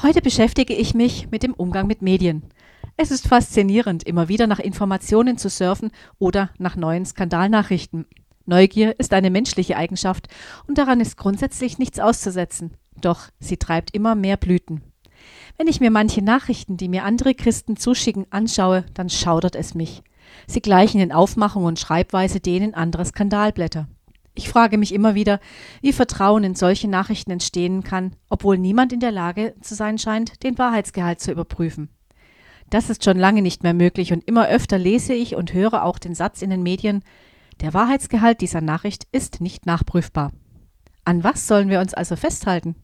Heute beschäftige ich mich mit dem Umgang mit Medien. Es ist faszinierend, immer wieder nach Informationen zu surfen oder nach neuen Skandalnachrichten. Neugier ist eine menschliche Eigenschaft und daran ist grundsätzlich nichts auszusetzen. Doch sie treibt immer mehr Blüten. Wenn ich mir manche Nachrichten, die mir andere Christen zuschicken, anschaue, dann schaudert es mich. Sie gleichen in Aufmachung und Schreibweise denen anderer Skandalblätter. Ich frage mich immer wieder, wie Vertrauen in solche Nachrichten entstehen kann, obwohl niemand in der Lage zu sein scheint, den Wahrheitsgehalt zu überprüfen. Das ist schon lange nicht mehr möglich und immer öfter lese ich und höre auch den Satz in den Medien, der Wahrheitsgehalt dieser Nachricht ist nicht nachprüfbar. An was sollen wir uns also festhalten?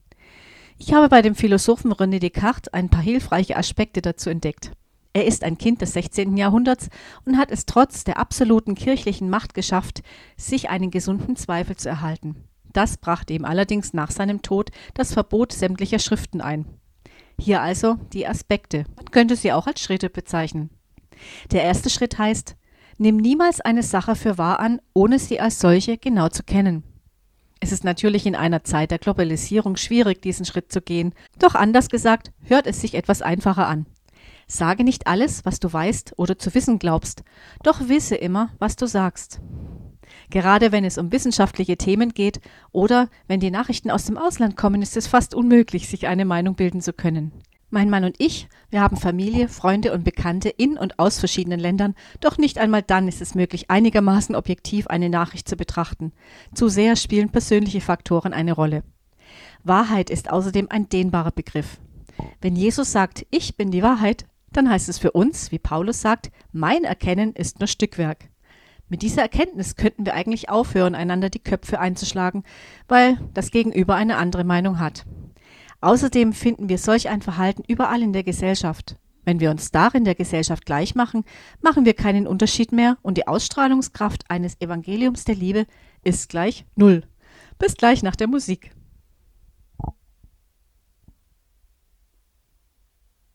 Ich habe bei dem Philosophen René Descartes ein paar hilfreiche Aspekte dazu entdeckt. Er ist ein Kind des 16. Jahrhunderts und hat es trotz der absoluten kirchlichen Macht geschafft, sich einen gesunden Zweifel zu erhalten. Das brachte ihm allerdings nach seinem Tod das Verbot sämtlicher Schriften ein. Hier also die Aspekte. Man könnte sie auch als Schritte bezeichnen. Der erste Schritt heißt, nimm niemals eine Sache für wahr an, ohne sie als solche genau zu kennen. Es ist natürlich in einer Zeit der Globalisierung schwierig, diesen Schritt zu gehen, doch anders gesagt, hört es sich etwas einfacher an. Sage nicht alles, was du weißt oder zu wissen glaubst, doch wisse immer, was du sagst. Gerade wenn es um wissenschaftliche Themen geht oder wenn die Nachrichten aus dem Ausland kommen, ist es fast unmöglich, sich eine Meinung bilden zu können. Mein Mann und ich, wir haben Familie, Freunde und Bekannte in und aus verschiedenen Ländern, doch nicht einmal dann ist es möglich, einigermaßen objektiv eine Nachricht zu betrachten. Zu sehr spielen persönliche Faktoren eine Rolle. Wahrheit ist außerdem ein dehnbarer Begriff. Wenn Jesus sagt, ich bin die Wahrheit, dann heißt es für uns, wie Paulus sagt, mein Erkennen ist nur Stückwerk. Mit dieser Erkenntnis könnten wir eigentlich aufhören, einander die Köpfe einzuschlagen, weil das Gegenüber eine andere Meinung hat. Außerdem finden wir solch ein Verhalten überall in der Gesellschaft. Wenn wir uns darin der Gesellschaft gleich machen, machen wir keinen Unterschied mehr und die Ausstrahlungskraft eines Evangeliums der Liebe ist gleich Null. Bis gleich nach der Musik.